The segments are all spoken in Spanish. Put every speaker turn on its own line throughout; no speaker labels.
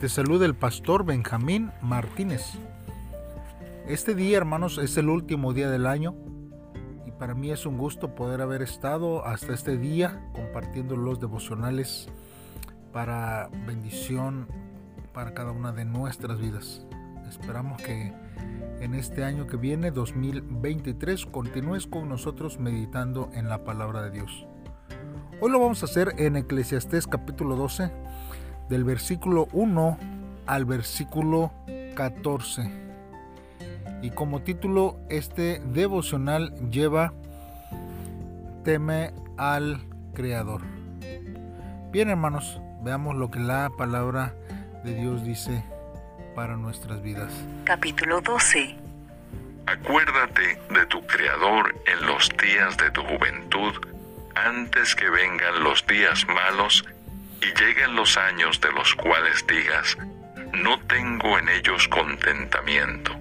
Te saluda el pastor Benjamín Martínez. Este día, hermanos, es el último día del año y para mí es un gusto poder haber estado hasta este día compartiendo los devocionales para bendición para cada una de nuestras vidas. Esperamos que en este año que viene, 2023, continúes con nosotros meditando en la palabra de Dios. Hoy lo vamos a hacer en Eclesiastés capítulo 12, del versículo 1 al versículo 14. Y como título, este devocional lleva Teme al Creador. Bien hermanos, veamos lo que la palabra de Dios dice para nuestras vidas.
Capítulo 12
Acuérdate de tu Creador en los días de tu juventud antes que vengan los días malos y lleguen los años de los cuales digas, no tengo en ellos contentamiento,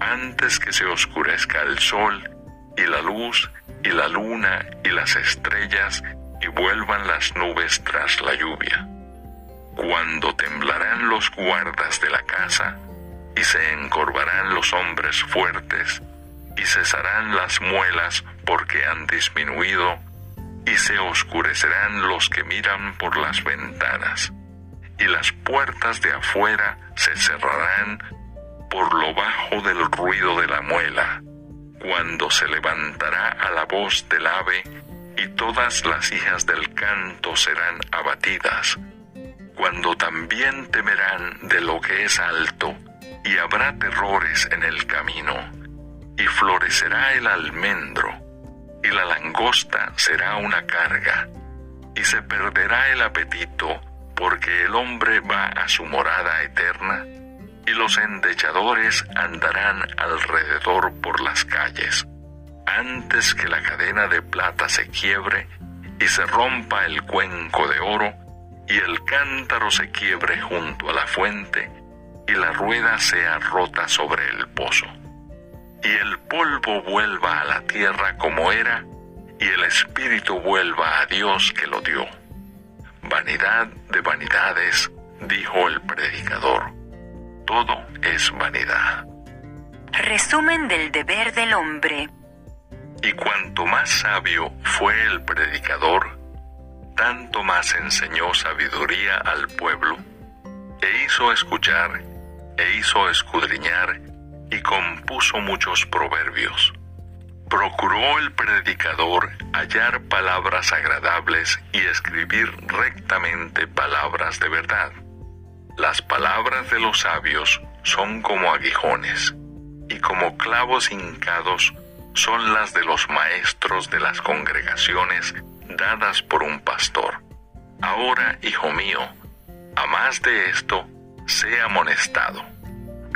antes que se oscurezca el sol y la luz y la luna y las estrellas y vuelvan las nubes tras la lluvia. Cuando temblarán los guardas de la casa y se encorvarán los hombres fuertes y cesarán las muelas porque han disminuido y se oscurecerán los que miran por las ventanas, y las puertas de afuera se cerrarán por lo bajo del ruido de la muela, cuando se levantará a la voz del ave, y todas las hijas del canto serán abatidas, cuando también temerán de lo que es alto, y habrá terrores en el camino, y florecerá el almendro, y la langosta será una carga, y se perderá el apetito, porque el hombre va a su morada eterna, y los endechadores andarán alrededor por las calles, antes que la cadena de plata se quiebre, y se rompa el cuenco de oro, y el cántaro se quiebre junto a la fuente, y la rueda sea rota sobre el pozo y el polvo vuelva a la tierra como era, y el espíritu vuelva a Dios que lo dio. Vanidad de vanidades, dijo el predicador. Todo es vanidad.
Resumen del deber del hombre.
Y cuanto más sabio fue el predicador, tanto más enseñó sabiduría al pueblo, e hizo escuchar, e hizo escudriñar, y compuso muchos proverbios. Procuró el predicador hallar palabras agradables y escribir rectamente palabras de verdad. Las palabras de los sabios son como aguijones, y como clavos hincados son las de los maestros de las congregaciones dadas por un pastor. Ahora, hijo mío, a más de esto, sea amonestado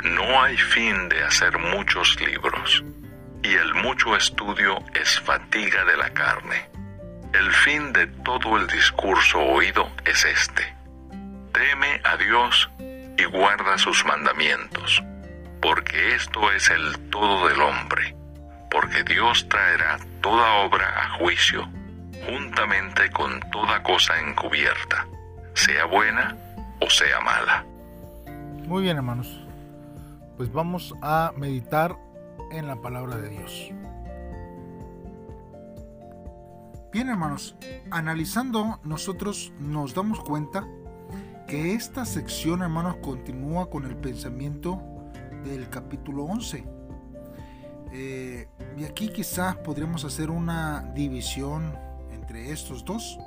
no hay fin de hacer muchos libros, y el mucho estudio es fatiga de la carne. El fin de todo el discurso oído es este. Teme a Dios y guarda sus mandamientos, porque esto es el todo del hombre, porque Dios traerá toda obra a juicio, juntamente con toda cosa encubierta, sea buena o sea mala.
Muy bien, hermanos pues vamos a meditar en la palabra de Dios. Bien hermanos, analizando nosotros nos damos cuenta que esta sección hermanos continúa con el pensamiento del capítulo 11. Eh, y aquí quizás podríamos hacer una división entre estos dos.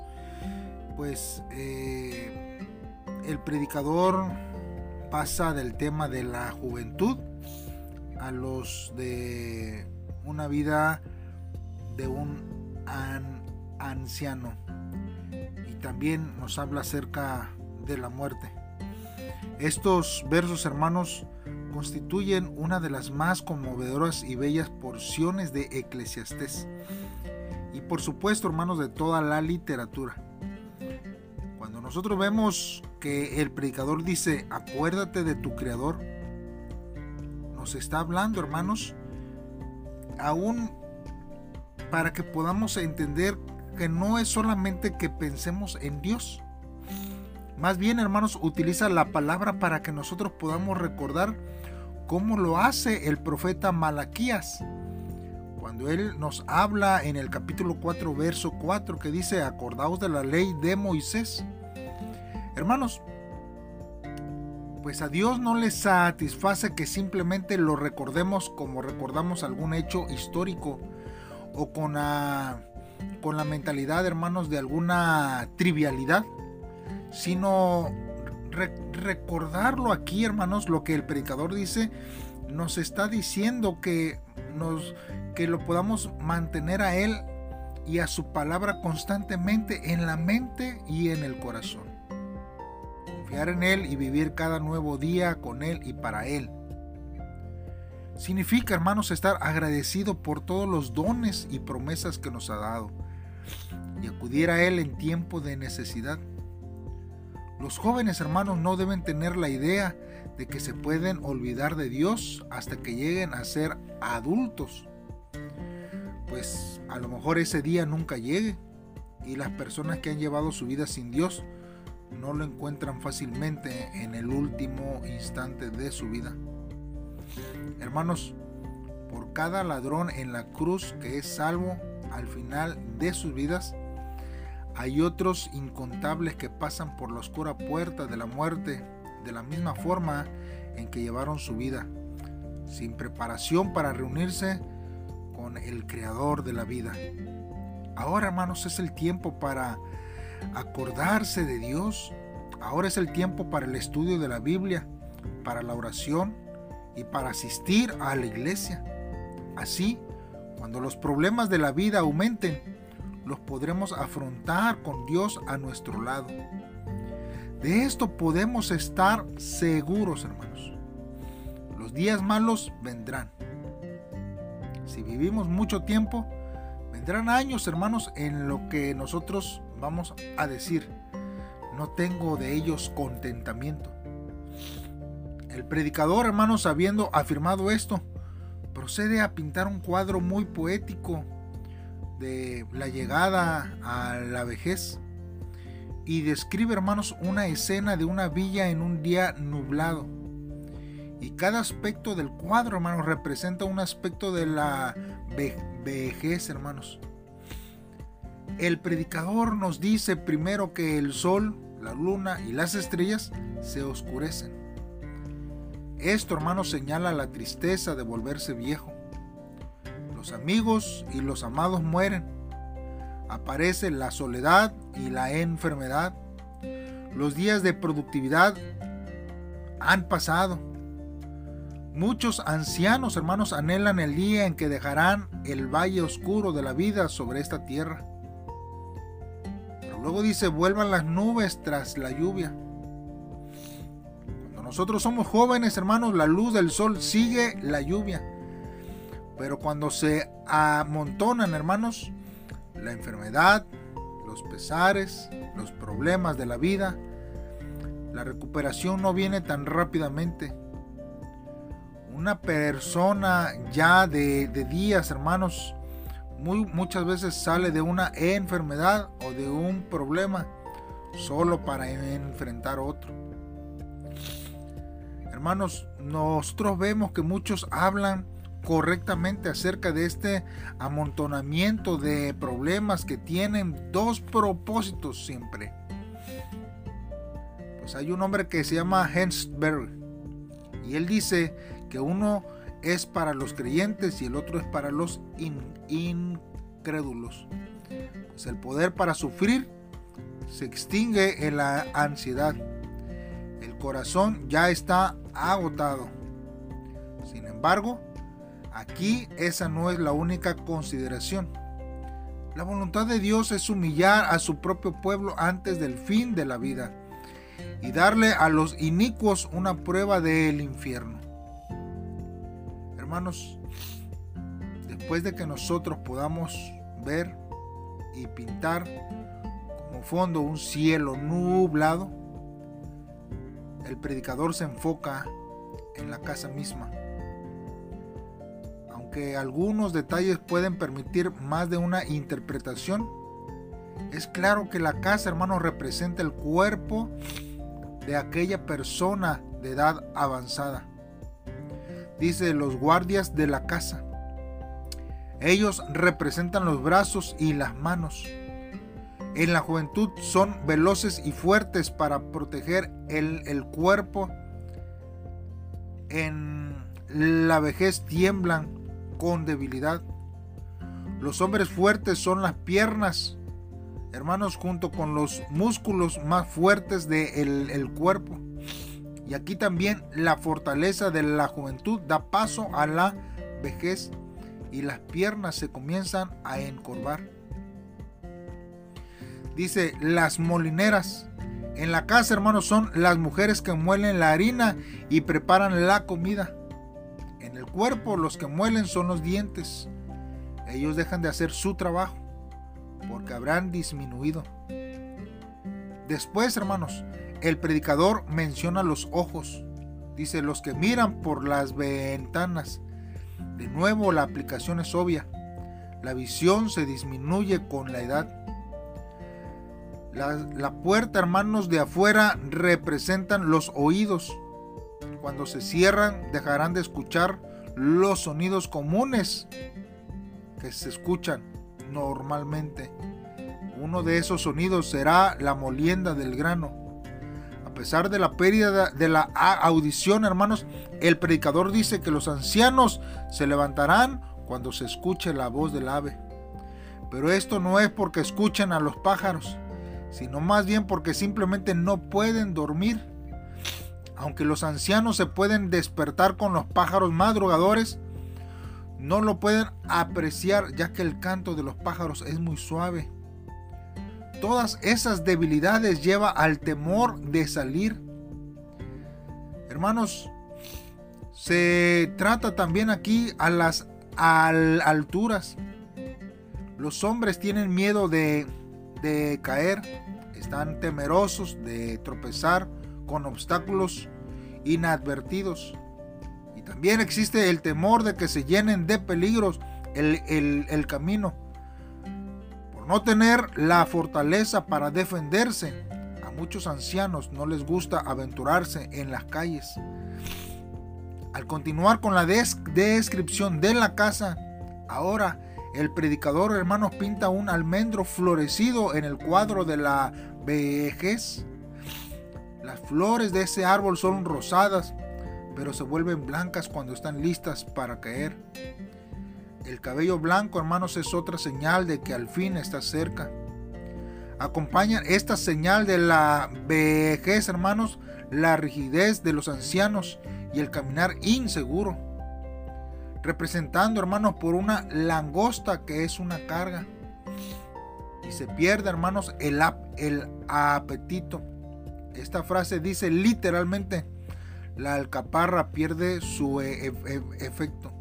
Pues eh, el predicador pasa del tema de la juventud a los de una vida de un anciano. Y también nos habla acerca de la muerte. Estos versos, hermanos, constituyen una de las más conmovedoras y bellas porciones de Eclesiastés. Y por supuesto, hermanos, de toda la literatura. Cuando nosotros vemos que el predicador dice, acuérdate de tu creador, nos está hablando, hermanos, aún para que podamos entender que no es solamente que pensemos en Dios, Más bien, hermanos, utiliza la palabra para que nosotros podamos recordar cómo lo hace el profeta Malaquías. Cuando él nos habla en el capítulo 4, verso 4, que dice, acordaos de la ley de Moisés. Hermanos, pues a Dios no le satisface que simplemente lo recordemos como recordamos algún hecho histórico o con la, con la mentalidad, hermanos, de alguna trivialidad, sino recordarlo aquí, hermanos, lo que el predicador dice, nos está diciendo que, nos, que lo podamos mantener a Él y a su palabra constantemente en la mente y en el corazón. Confiar en Él y vivir cada nuevo día con Él y para Él. Significa, hermanos, estar agradecido por todos los dones y promesas que nos ha dado y acudir a Él en tiempo de necesidad. Los jóvenes hermanos no deben tener la idea de que se pueden olvidar de Dios hasta que lleguen a ser adultos. Pues a lo mejor ese día nunca llegue y las personas que han llevado su vida sin Dios no lo encuentran fácilmente en el último instante de su vida. Hermanos, por cada ladrón en la cruz que es salvo al final de sus vidas, hay otros incontables que pasan por la oscura puerta de la muerte de la misma forma en que llevaron su vida, sin preparación para reunirse con el Creador de la vida. Ahora, hermanos, es el tiempo para acordarse de Dios. Ahora es el tiempo para el estudio de la Biblia, para la oración y para asistir a la iglesia. Así, cuando los problemas de la vida aumenten, los podremos afrontar con Dios a nuestro lado. De esto podemos estar seguros, hermanos. Los días malos vendrán. Si vivimos mucho tiempo, vendrán años, hermanos, en lo que nosotros vamos a decir, no tengo de ellos contentamiento. El predicador, hermanos, habiendo afirmado esto, procede a pintar un cuadro muy poético de la llegada a la vejez y describe, hermanos, una escena de una villa en un día nublado. Y cada aspecto del cuadro, hermanos, representa un aspecto de la vejez, hermanos. El predicador nos dice primero que el sol, la luna y las estrellas se oscurecen. Esto, hermanos, señala la tristeza de volverse viejo los amigos y los amados mueren. Aparece la soledad y la enfermedad. Los días de productividad han pasado. Muchos ancianos hermanos anhelan el día en que dejarán el valle oscuro de la vida sobre esta tierra. Pero luego dice, vuelvan las nubes tras la lluvia. Cuando nosotros somos jóvenes hermanos, la luz del sol sigue la lluvia. Pero cuando se amontonan, hermanos, la enfermedad, los pesares, los problemas de la vida, la recuperación no viene tan rápidamente. Una persona ya de, días, hermanos, muy, muchas veces sale de una enfermedad o de un problema solo para enfrentar otro. Hermanos, nosotros vemos que muchos hablan correctamente acerca de este amontonamiento de problemas que tienen dos propósitos siempre. Pues hay un hombre que se llama Hensberg y él dice que uno es para los creyentes y el otro es para los incrédulos. Pues el poder para sufrir se extingue en la ansiedad. El corazón ya está agotado. Sin embargo, Aquí esa no es la única consideración. La voluntad de Dios es humillar a su propio pueblo antes del fin de la vida y darle a los inicuos una prueba del infierno. Hermanos, después de que nosotros podamos ver y pintar como fondo un cielo nublado, el predicador se enfoca en la casa misma que algunos detalles pueden permitir más de una interpretación, Es claro que la casa, hermanos, representa el cuerpo de aquella persona de edad avanzada. Dice los guardias de la casa. Ellos representan los brazos y las manos. En la juventud son veloces y fuertes para proteger el, el cuerpo. En la vejez tiemblan con debilidad. Los hombres fuertes son las piernas, hermanos, junto con los músculos más fuertes del el cuerpo. Y aquí también la fortaleza de la juventud da paso a la vejez y las piernas se comienzan a encorvar. Dice, las molineras. En la casa, hermanos, son las mujeres que muelen la harina y preparan la comida. En el cuerpo, los que muelen son los dientes. Ellos dejan de hacer su trabajo porque habrán disminuido. Después, hermanos, el predicador menciona los ojos. Dice, los que miran por las ventanas. De nuevo, la aplicación es obvia. La visión se disminuye con la edad. La, puerta, hermanos, de afuera representan los oídos. Cuando se cierran, dejarán de escuchar los sonidos comunes que se escuchan normalmente. Uno de esos sonidos será la molienda del grano. A pesar de la pérdida de la audición, hermanos, el predicador dice que los ancianos se levantarán cuando se escuche la voz del ave. Pero esto no es porque escuchen a los pájaros, sino más bien porque simplemente no pueden dormir. Aunque los ancianos se pueden despertar con los pájaros madrugadores, no lo pueden apreciar ya que el canto de los pájaros es muy suave. Todas esas debilidades lleva al temor de salir. Hermanos, se trata también aquí a las alturas. Los hombres tienen miedo de de caer, están temerosos de tropezar con obstáculos inadvertidos. Y también existe el temor de que se llenen de peligros el, camino. Por no tener la fortaleza para defenderse, a muchos ancianos no les gusta aventurarse en las calles. Al continuar con la descripción de la casa, ahora el predicador, hermanos, pinta un almendro florecido en el cuadro de la vejez. Las flores de ese árbol son rosadas, pero se vuelven blancas cuando están listas para caer. El cabello blanco, hermanos, es otra señal de que al fin está cerca. Acompañan esta señal de la vejez, hermanos, la rigidez de los ancianos y el caminar inseguro representando, hermanos, por una langosta que es una carga. Y se pierde, hermanos, el apetito. Esta frase dice literalmente, la alcaparra pierde su e, e, e, efecto.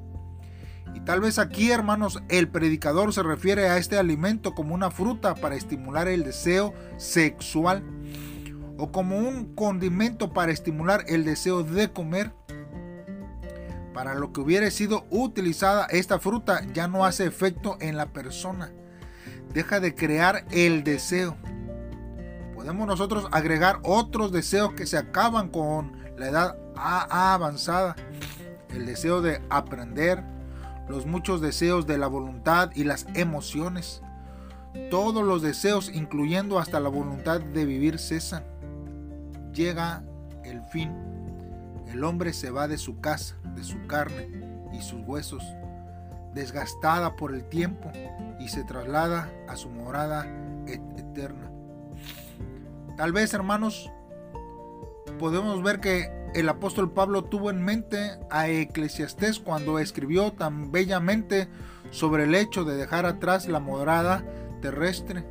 Y tal vez aquí, hermanos, el predicador se refiere a este alimento como una fruta para estimular el deseo sexual o como un condimento para estimular el deseo de comer para lo que hubiera sido utilizada esta fruta ya no hace efecto en la persona. Deja de crear el deseo. Podemos nosotros agregar otros deseos que se acaban con la edad avanzada. El deseo de aprender, los muchos deseos de la voluntad y las emociones. Todos los deseos, incluyendo hasta la voluntad de vivir, cesan. Llega el fin. El hombre se va de su casa de su carne y sus huesos, desgastada por el tiempo, y se traslada a su morada eterna. Tal vez, hermanos, podemos ver que el apóstol Pablo tuvo en mente a Eclesiastés cuando escribió tan bellamente sobre el hecho de dejar atrás la morada terrestre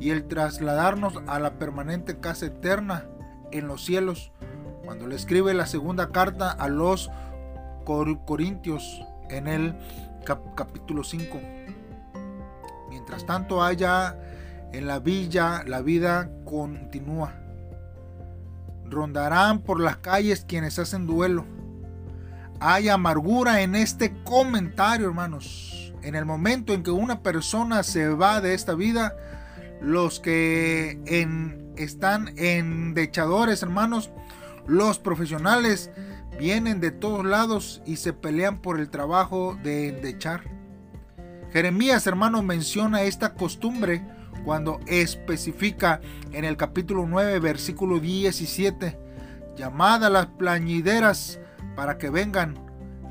y el trasladarnos a la permanente casa eterna en los cielos, cuando le escribe la segunda carta a los Corintios en el capítulo 5. Mientras tanto allá en la villa la vida continúa. Rondarán por las calles quienes hacen duelo. Hay amargura en este comentario, hermanos. En el momento en que una persona se va de esta vida, los que en, están endechadores, hermanos, los profesionales vienen de todos lados y se pelean por el trabajo de endechar. Jeremías, hermano, menciona esta costumbre cuando especifica en el capítulo 9, versículo 17, llamad a las plañideras para que vengan,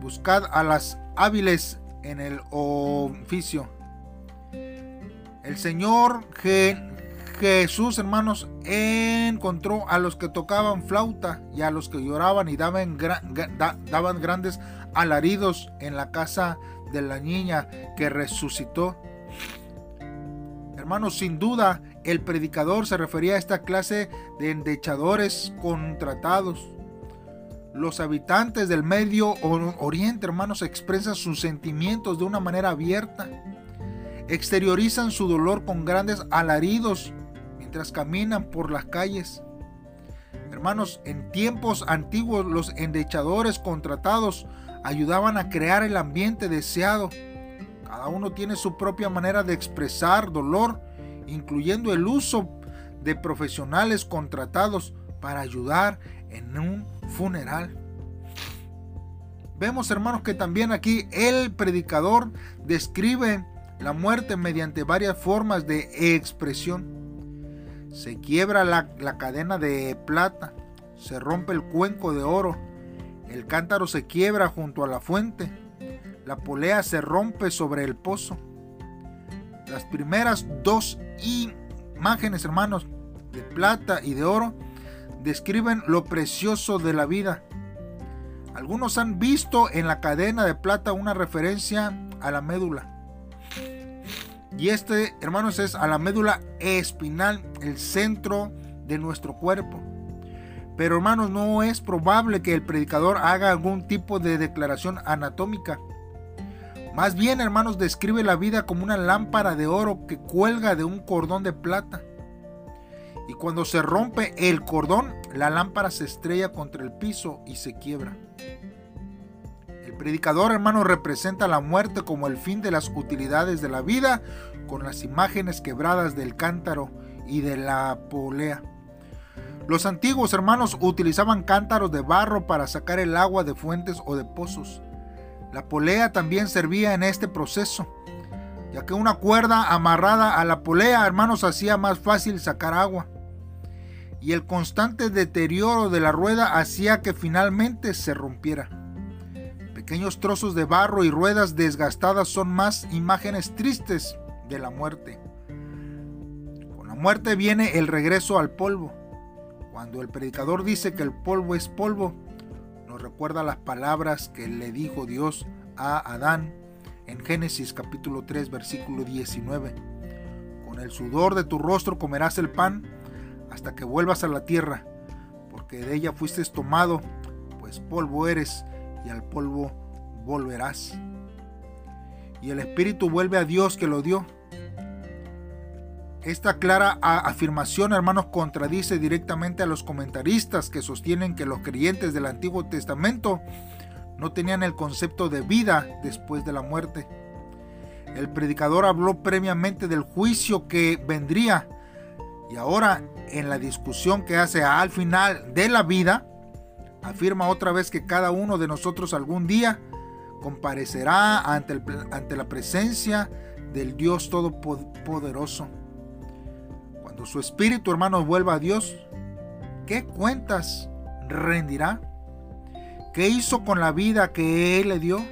buscad a las hábiles en el oficio. El Señor Jesús, hermanos, encontró a los que tocaban flauta y a los que lloraban y daban, daban grandes alaridos en la casa de la niña que resucitó. Hermanos, sin duda, el predicador se refería a esta clase de endechadores contratados. Los habitantes del Medio Oriente, hermanos, expresan sus sentimientos de una manera abierta. Exteriorizan su dolor con grandes alaridos mientras caminan por las calles. Hermanos, en tiempos antiguos los endechadores contratados ayudaban a crear el ambiente deseado. Cada uno tiene su propia manera de expresar dolor, incluyendo el uso de profesionales contratados para ayudar en un funeral. Vemos hermanos que también aquí el predicador describe la muerte mediante varias formas de expresión. Se quiebra la, cadena de plata, se rompe el cuenco de oro, el cántaro se quiebra junto a la fuente, la polea se rompe sobre el pozo. Las primeras dos imágenes, hermanos, de plata y de oro, describen lo precioso de la vida. Algunos han visto en la cadena de plata una referencia a la médula. Y este, hermanos, es a la médula espinal, el centro de nuestro cuerpo. Pero hermanos, no es probable que el predicador haga algún tipo de declaración anatómica. Más bien, hermanos, describe la vida como una lámpara de oro que cuelga de un cordón de plata. Y cuando se rompe el cordón, la lámpara se estrella contra el piso y se quiebra predicador, hermano, representa la muerte como el fin de las utilidades de la vida, con las imágenes quebradas del cántaro y de la polea. Los antiguos hermanos utilizaban cántaros de barro para sacar el agua de fuentes o de pozos. La polea también servía en este proceso, ya que una cuerda amarrada a la polea, hermanos, hacía más fácil sacar agua. Y el constante deterioro de la rueda hacía que finalmente se rompiera. Pequeños trozos de barro y ruedas desgastadas son más imágenes tristes de la muerte. Con la muerte viene el regreso al polvo. Cuando el predicador dice que el polvo es polvo, recuerda las palabras que le dijo Dios a Adán en Génesis capítulo 3 versículo 19. Con el sudor de tu rostro comerás el pan hasta que vuelvas a la tierra, porque de ella fuiste tomado, pues polvo eres y al polvo volverás. Y el Espíritu vuelve a Dios que lo dio. Esta clara afirmación, hermanos, contradice directamente a los comentaristas que sostienen que los creyentes del Antiguo Testamento no tenían el concepto de vida después de la muerte. El predicador habló previamente del juicio que vendría y ahora en la discusión que hace al final de la vida, afirma otra vez que cada uno de nosotros algún día comparecerá ante, ante la presencia del Dios Todopoderoso. Cuando su espíritu, hermanos, vuelva a Dios, ¿qué cuentas rendirá? ¿Qué hizo con la vida que Él le dio?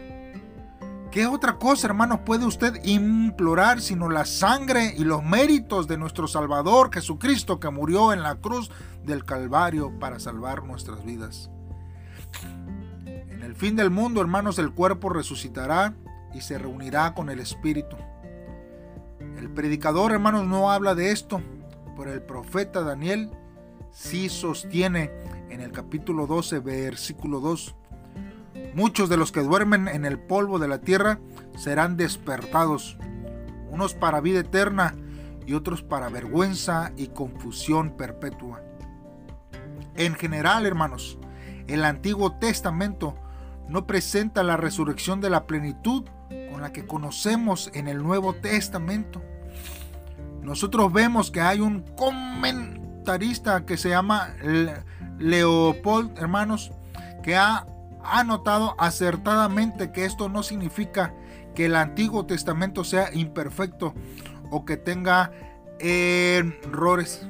¿Qué otra cosa, hermanos, puede usted implorar sino la sangre y los méritos de nuestro Salvador Jesucristo que murió en la cruz del Calvario para salvar nuestras vidas? fin del mundo, hermanos, el cuerpo resucitará y se reunirá con el Espíritu. El predicador, hermanos, no habla de esto, pero el profeta Daniel sí sostiene en el capítulo 12, versículo 2. Muchos de los que duermen en el polvo de la tierra serán despertados, unos para vida eterna y otros para vergüenza y confusión perpetua. En general, hermanos, el Antiguo Testamento no presenta la resurrección de la plenitud con la que conocemos en el Nuevo Testamento. Nosotros vemos que hay un comentarista que se llama Leopold, hermanos, que ha anotado acertadamente que esto no significa que el Antiguo Testamento sea imperfecto o que tenga errores.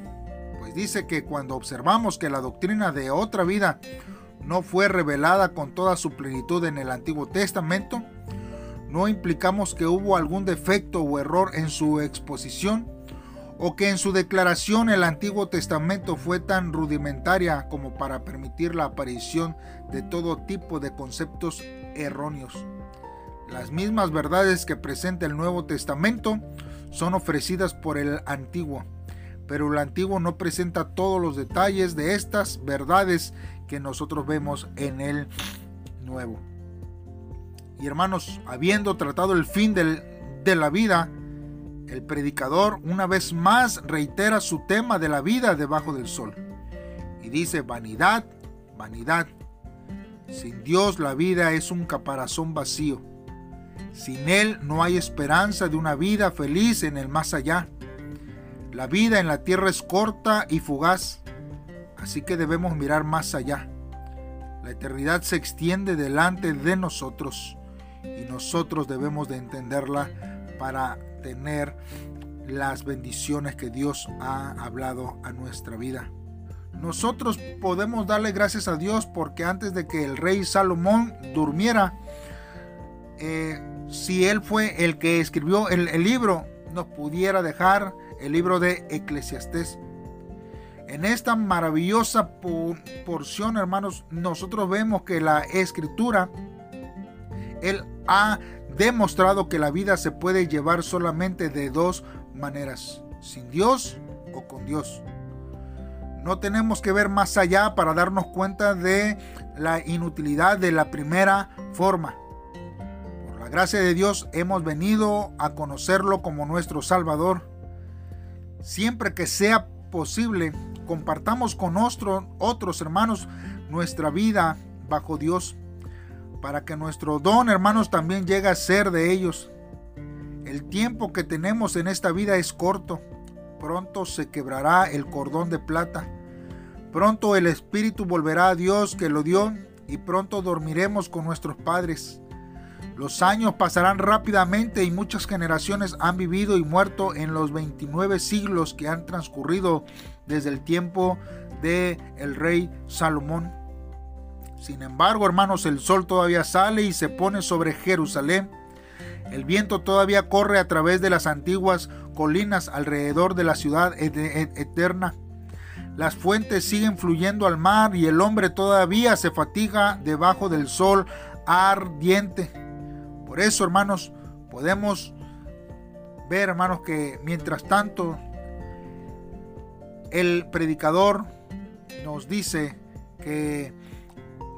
Pues dice que cuando observamos que la doctrina de otra vida no fue revelada con toda su plenitud en el Antiguo Testamento, no implicamos que hubo algún defecto o error en su exposición o que en su declaración el Antiguo Testamento fue tan rudimentaria como para permitir la aparición de todo tipo de conceptos erróneos. Las mismas verdades que presenta el Nuevo Testamento son ofrecidas por el Antiguo, pero el Antiguo no presenta todos los detalles de estas verdades que nosotros vemos en el Nuevo. Y hermanos, habiendo tratado el fin de la vida, el predicador una vez más reitera su tema de la vida debajo del sol. Y dice, vanidad, vanidad. Sin Dios la vida es un caparazón vacío. Sin Él no hay esperanza de una vida feliz en el más allá. La vida en la tierra es corta y fugaz, así que debemos mirar más allá. La eternidad se extiende delante de nosotros y nosotros debemos de entenderla para tener las bendiciones que Dios ha hablado a nuestra vida. Nosotros podemos darle gracias a Dios porque antes de que el rey Salomón durmiera, eh, si él fue el que escribió el, el libro, nos pudiera dejar el libro de Eclesiastés. En esta maravillosa porción, hermanos, nosotros vemos que la escritura, él ha demostrado que la vida se puede llevar solamente de dos maneras, sin Dios o con Dios. No tenemos que ver más allá para darnos cuenta de la inutilidad de la primera forma. Por la gracia de Dios hemos venido a conocerlo como nuestro Salvador. Siempre que sea posible, compartamos con otros hermanos nuestra vida bajo Dios para que nuestro don, hermanos, también llegue a ser de ellos. El tiempo que tenemos en esta vida es corto. Pronto se quebrará el cordón de plata. Pronto el Espíritu volverá a Dios que lo dio y pronto dormiremos con nuestros padres. Los años pasarán rápidamente y muchas generaciones han vivido y muerto en los 29 siglos que han transcurrido desde el tiempo de el rey Salomón. Sin embargo, hermanos, el sol todavía sale y se pone sobre Jerusalén. El viento todavía corre a través de las antiguas colinas alrededor de la ciudad eterna. Las fuentes siguen fluyendo al mar y el hombre todavía se fatiga debajo del sol ardiente. Por eso, hermanos, podemos ver, hermanos, que mientras tanto el predicador nos dice que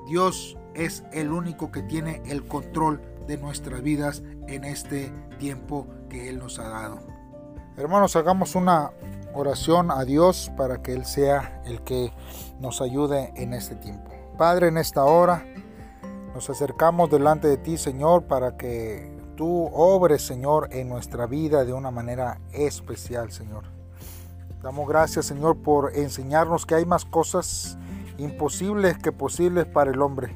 Dios es el único que tiene el control de nuestras vidas en este tiempo que Él nos ha dado. Hermanos, hagamos una oración a Dios para que Él sea el que nos ayude en este tiempo. Padre, en esta hora nos acercamos delante de ti, Señor, para que tú obres, Señor, en nuestra vida de una manera especial, Señor. Damos gracias, Señor, por enseñarnos que hay más cosas imposibles que posibles para el hombre.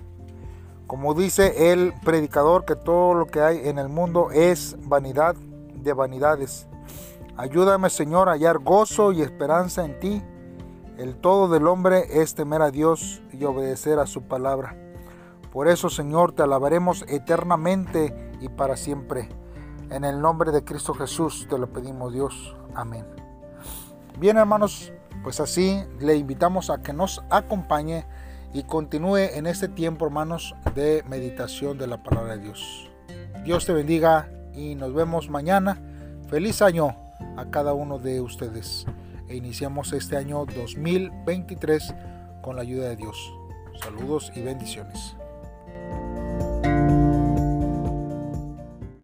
Como dice el predicador que todo lo que hay en el mundo es vanidad de vanidades. Ayúdame Señor a hallar gozo y esperanza en ti. El todo del hombre es temer a Dios y obedecer a su palabra. Por eso Señor te alabaremos eternamente y para siempre. En el nombre de Cristo Jesús te lo pedimos Dios. Amén. Bien hermanos, pues así le invitamos a que nos acompañe y continúe en este tiempo, hermanos, de meditación de la palabra de Dios. Dios te bendiga y nos vemos mañana. Feliz año a cada uno de ustedes. E iniciamos este año 2023 con la ayuda de Dios. Saludos y bendiciones.